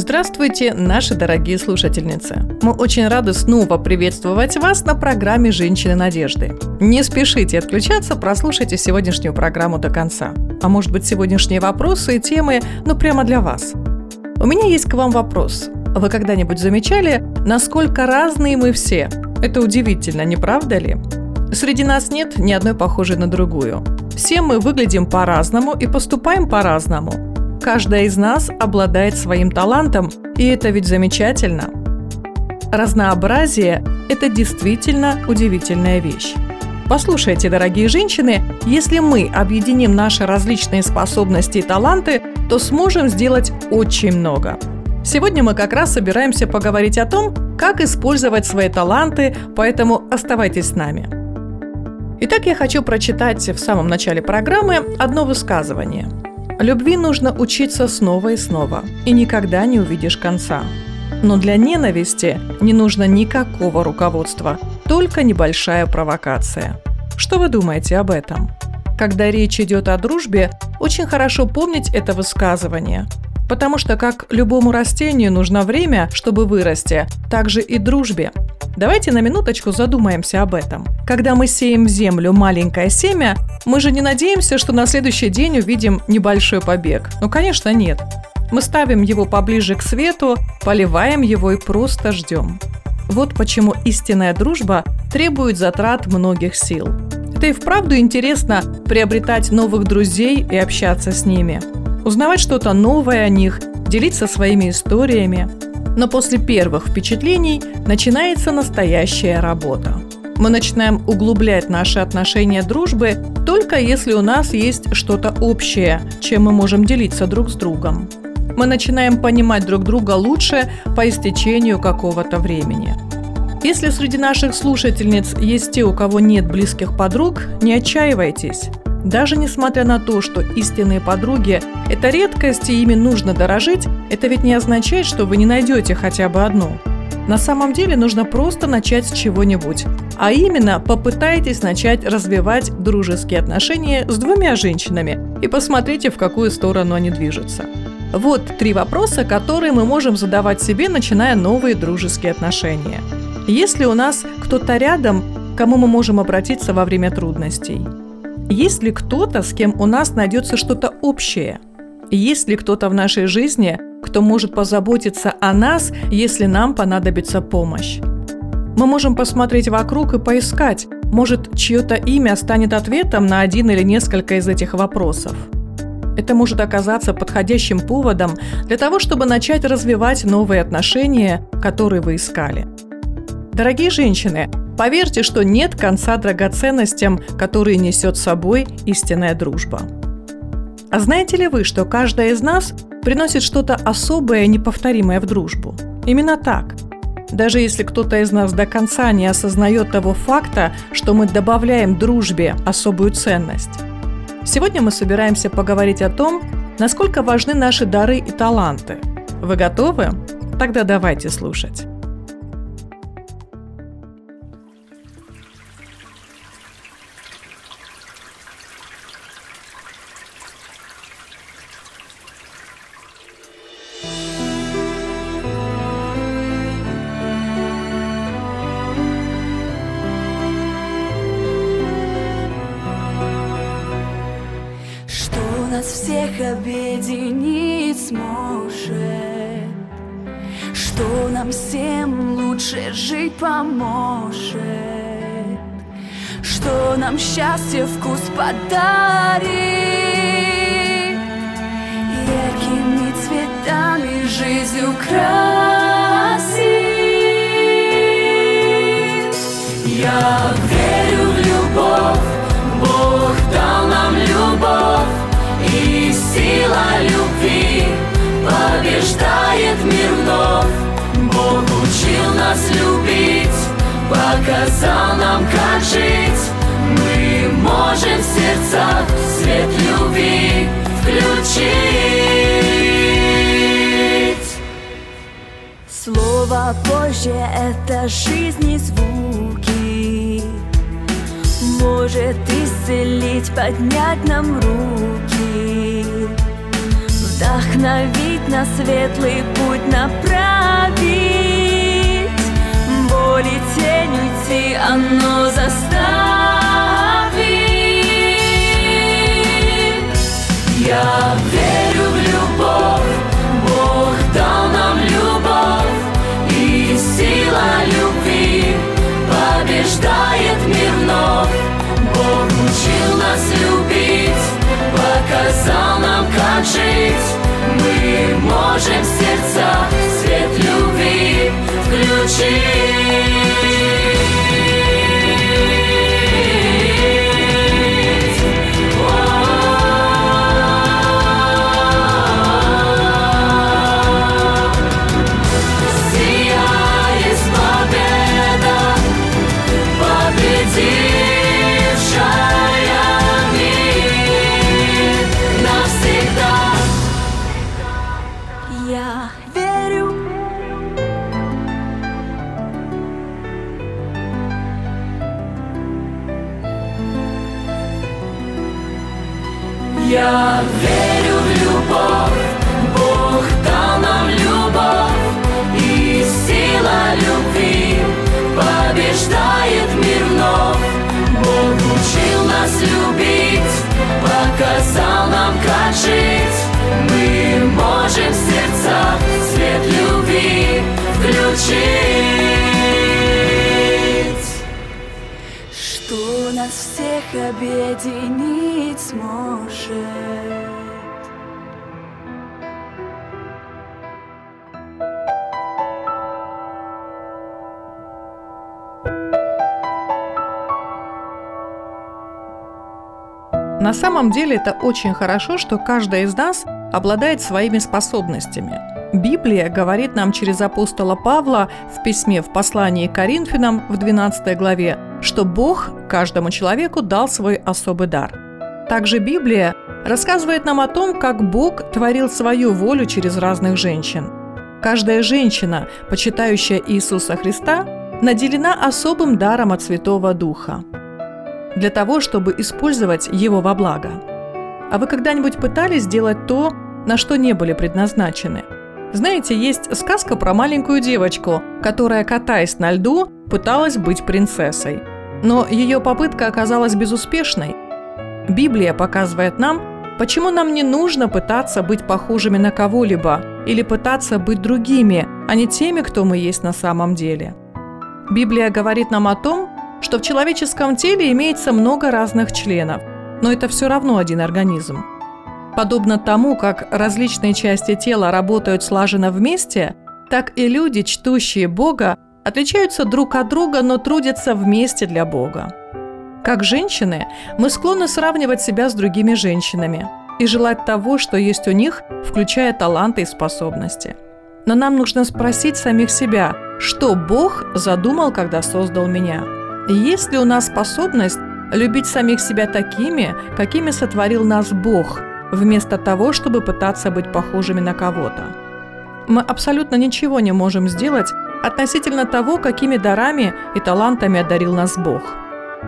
Здравствуйте, наши дорогие слушательницы! Мы очень рады снова приветствовать вас на программе «Женщины надежды». Не спешите отключаться, прослушайте сегодняшнюю программу до конца. А может быть, сегодняшние вопросы и темы, ну, прямо для вас. У меня есть к вам вопрос. Вы когда-нибудь замечали, насколько разные мы все? Это удивительно, не правда ли? Среди нас нет ни одной похожей на другую. Все мы выглядим по-разному и поступаем по-разному – Каждая из нас обладает своим талантом, и это ведь замечательно. Разнообразие – это действительно удивительная вещь. Послушайте, дорогие женщины, если мы объединим наши различные способности и таланты, то сможем сделать очень много. Сегодня мы как раз собираемся поговорить о том, как использовать свои таланты, поэтому оставайтесь с нами. Итак, я хочу прочитать в самом начале программы одно высказывание – Любви нужно учиться снова и снова, и никогда не увидишь конца. Но для ненависти не нужно никакого руководства, только небольшая провокация. Что вы думаете об этом? Когда речь идет о дружбе, очень хорошо помнить это высказывание. Потому что как любому растению нужно время, чтобы вырасти, так же и дружбе. Давайте на минуточку задумаемся об этом. Когда мы сеем в землю маленькое семя, мы же не надеемся, что на следующий день увидим небольшой побег. Ну, конечно, нет. Мы ставим его поближе к свету, поливаем его и просто ждем. Вот почему истинная дружба требует затрат многих сил. Это и вправду интересно приобретать новых друзей и общаться с ними. Узнавать что-то новое о них, делиться своими историями – но после первых впечатлений начинается настоящая работа. Мы начинаем углублять наши отношения дружбы только если у нас есть что-то общее, чем мы можем делиться друг с другом. Мы начинаем понимать друг друга лучше по истечению какого-то времени. Если среди наших слушательниц есть те, у кого нет близких подруг, не отчаивайтесь. Даже несмотря на то, что истинные подруги – это редкость и ими нужно дорожить, это ведь не означает, что вы не найдете хотя бы одну. На самом деле нужно просто начать с чего-нибудь. А именно, попытайтесь начать развивать дружеские отношения с двумя женщинами и посмотрите, в какую сторону они движутся. Вот три вопроса, которые мы можем задавать себе, начиная новые дружеские отношения. Есть ли у нас кто-то рядом, к кому мы можем обратиться во время трудностей? Есть ли кто-то, с кем у нас найдется что-то общее? Есть ли кто-то в нашей жизни, кто может позаботиться о нас, если нам понадобится помощь? Мы можем посмотреть вокруг и поискать, может, чье-то имя станет ответом на один или несколько из этих вопросов. Это может оказаться подходящим поводом для того, чтобы начать развивать новые отношения, которые вы искали. Дорогие женщины, Поверьте, что нет конца драгоценностям, которые несет с собой истинная дружба. А знаете ли вы, что каждая из нас приносит что-то особое, неповторимое в дружбу? Именно так. Даже если кто-то из нас до конца не осознает того факта, что мы добавляем дружбе особую ценность. Сегодня мы собираемся поговорить о том, насколько важны наши дары и таланты. Вы готовы? Тогда давайте слушать. Что нам всем лучше жить поможет Что нам счастье вкус подарит. Яркими цветами жизнь украсит. Я верю в любовь Бог дал нам любовь сила показал нам, как жить. Мы можем в сердцах свет любви включить. Слово Божье — это жизнь и звуки Может исцелить, поднять нам руки Вдохновить на светлый путь направить Боли тень уйти, оно заставит. Я верю в любовь, Бог дал нам любовь И сила любви побеждает мир включить. Что нас всех объединить сможет? На самом деле это очень хорошо, что каждая из нас обладает своими способностями. Библия говорит нам через апостола Павла в письме в послании к Коринфянам в 12 главе, что Бог каждому человеку дал свой особый дар. Также Библия рассказывает нам о том, как Бог творил свою волю через разных женщин. Каждая женщина, почитающая Иисуса Христа, наделена особым даром от Святого Духа для того, чтобы использовать его во благо. А вы когда-нибудь пытались сделать то, на что не были предназначены? Знаете, есть сказка про маленькую девочку, которая, катаясь на льду, пыталась быть принцессой. Но ее попытка оказалась безуспешной. Библия показывает нам, почему нам не нужно пытаться быть похожими на кого-либо или пытаться быть другими, а не теми, кто мы есть на самом деле. Библия говорит нам о том, что в человеческом теле имеется много разных членов, но это все равно один организм. Подобно тому, как различные части тела работают слаженно вместе, так и люди, чтущие Бога, отличаются друг от друга, но трудятся вместе для Бога. Как женщины, мы склонны сравнивать себя с другими женщинами и желать того, что есть у них, включая таланты и способности. Но нам нужно спросить самих себя, что Бог задумал, когда создал меня – есть ли у нас способность любить самих себя такими, какими сотворил нас Бог, вместо того, чтобы пытаться быть похожими на кого-то? Мы абсолютно ничего не можем сделать относительно того, какими дарами и талантами одарил нас Бог.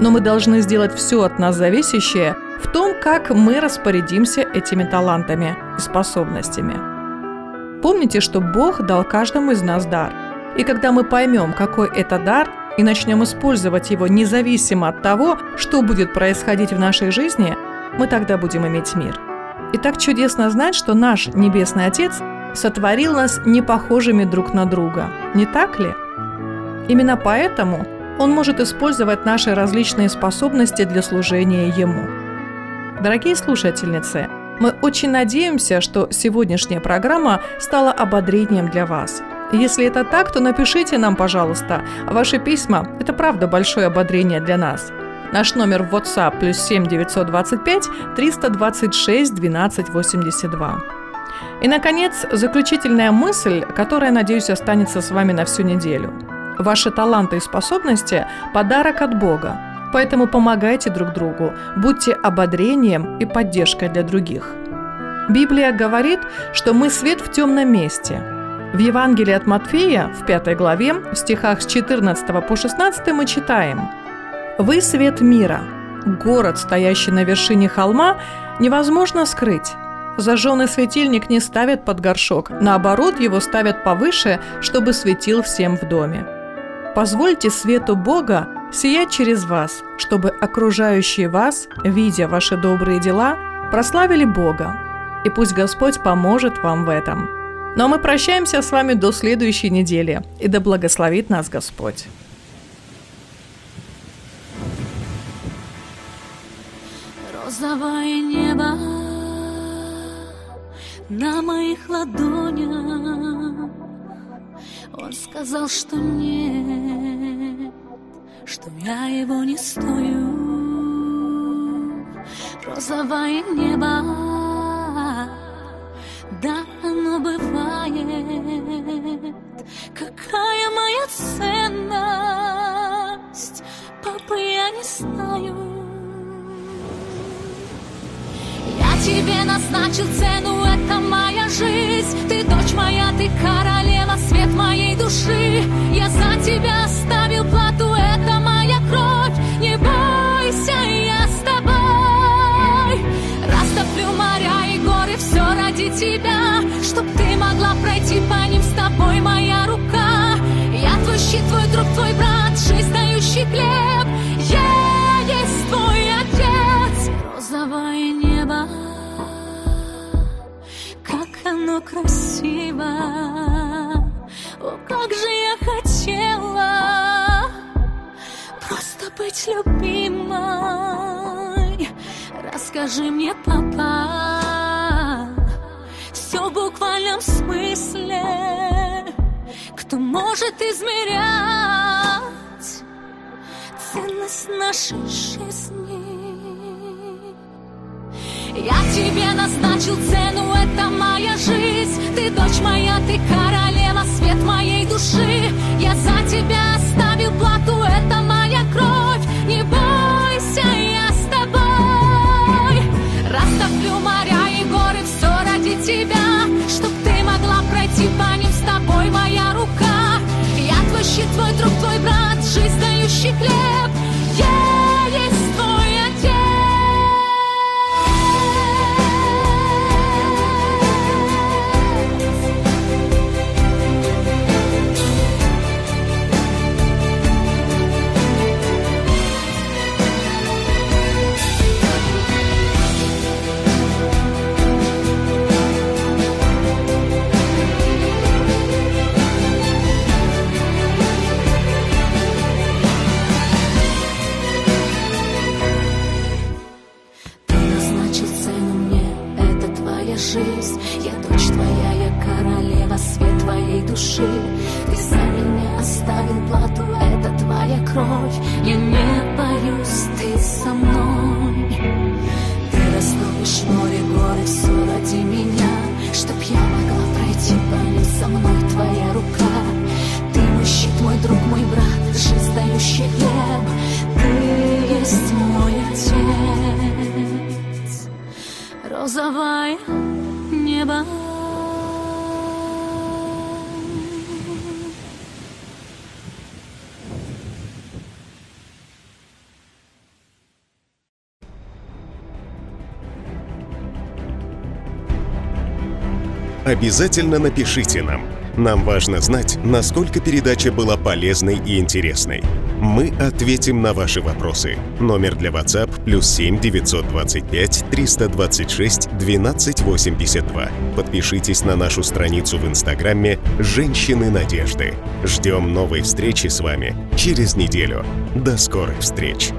Но мы должны сделать все от нас зависящее в том, как мы распорядимся этими талантами и способностями. Помните, что Бог дал каждому из нас дар. И когда мы поймем, какой это дар – и начнем использовать его независимо от того, что будет происходить в нашей жизни, мы тогда будем иметь мир. И так чудесно знать, что наш Небесный Отец сотворил нас не похожими друг на друга, не так ли? Именно поэтому Он может использовать наши различные способности для служения Ему. Дорогие слушательницы, мы очень надеемся, что сегодняшняя программа стала ободрением для вас – если это так, то напишите нам, пожалуйста. Ваши письма – это правда большое ободрение для нас. Наш номер в WhatsApp плюс 7 925 326 12 82. И, наконец, заключительная мысль, которая, надеюсь, останется с вами на всю неделю. Ваши таланты и способности – подарок от Бога, поэтому помогайте друг другу, будьте ободрением и поддержкой для других. Библия говорит, что мы свет в темном месте. В Евангелии от Матфея, в 5 главе, в стихах с 14 по 16 мы читаем «Вы свет мира. Город, стоящий на вершине холма, невозможно скрыть. Зажженный светильник не ставят под горшок, наоборот, его ставят повыше, чтобы светил всем в доме. Позвольте свету Бога сиять через вас, чтобы окружающие вас, видя ваши добрые дела, прославили Бога. И пусть Господь поможет вам в этом. Ну а мы прощаемся с вами до следующей недели, и да благословит нас Господь. Розовое небо на моих ладонях. Он сказал, что нет, что я его не стою. Розовое небо, да, оно бывает. Какая моя ценность, назначил цену, это моя жизнь. Ты дочь моя, ты королева, свет моей души. Я за тебя оставил плату, это моя кровь. Не бойся, я с тобой. Растоплю моря и горы, все ради тебя. Чтоб ты могла пройти по ним с тобой, моя рука. Я твой щит, твой друг, твой брат, жизнь дающий хлеб. Я есть твой отец. Розовое небо красиво. О, как же я хотела просто быть любимой. Расскажи мне, папа, все в буквальном смысле. Кто может измерять ценность нашей жизни? Я тебе назначил цену, это моя жизнь. Ты дочь моя, ты королева, свет моей души. Я за тебя оставил плату, это моя кровь. Не бойся, я с тобой. Растоплю моря и горы, все ради тебя. Чтоб ты могла пройти по ним с тобой, моя рука. Я твой щит, твой друг, твой брат, жизнь дающий хлеб розовое небо. Обязательно напишите нам. Нам важно знать, насколько передача была полезной и интересной. Мы ответим на ваши вопросы. Номер для WhatsApp плюс 7 925 326 1282. Подпишитесь на нашу страницу в Инстаграме «Женщины надежды». Ждем новой встречи с вами через неделю. До скорых встреч!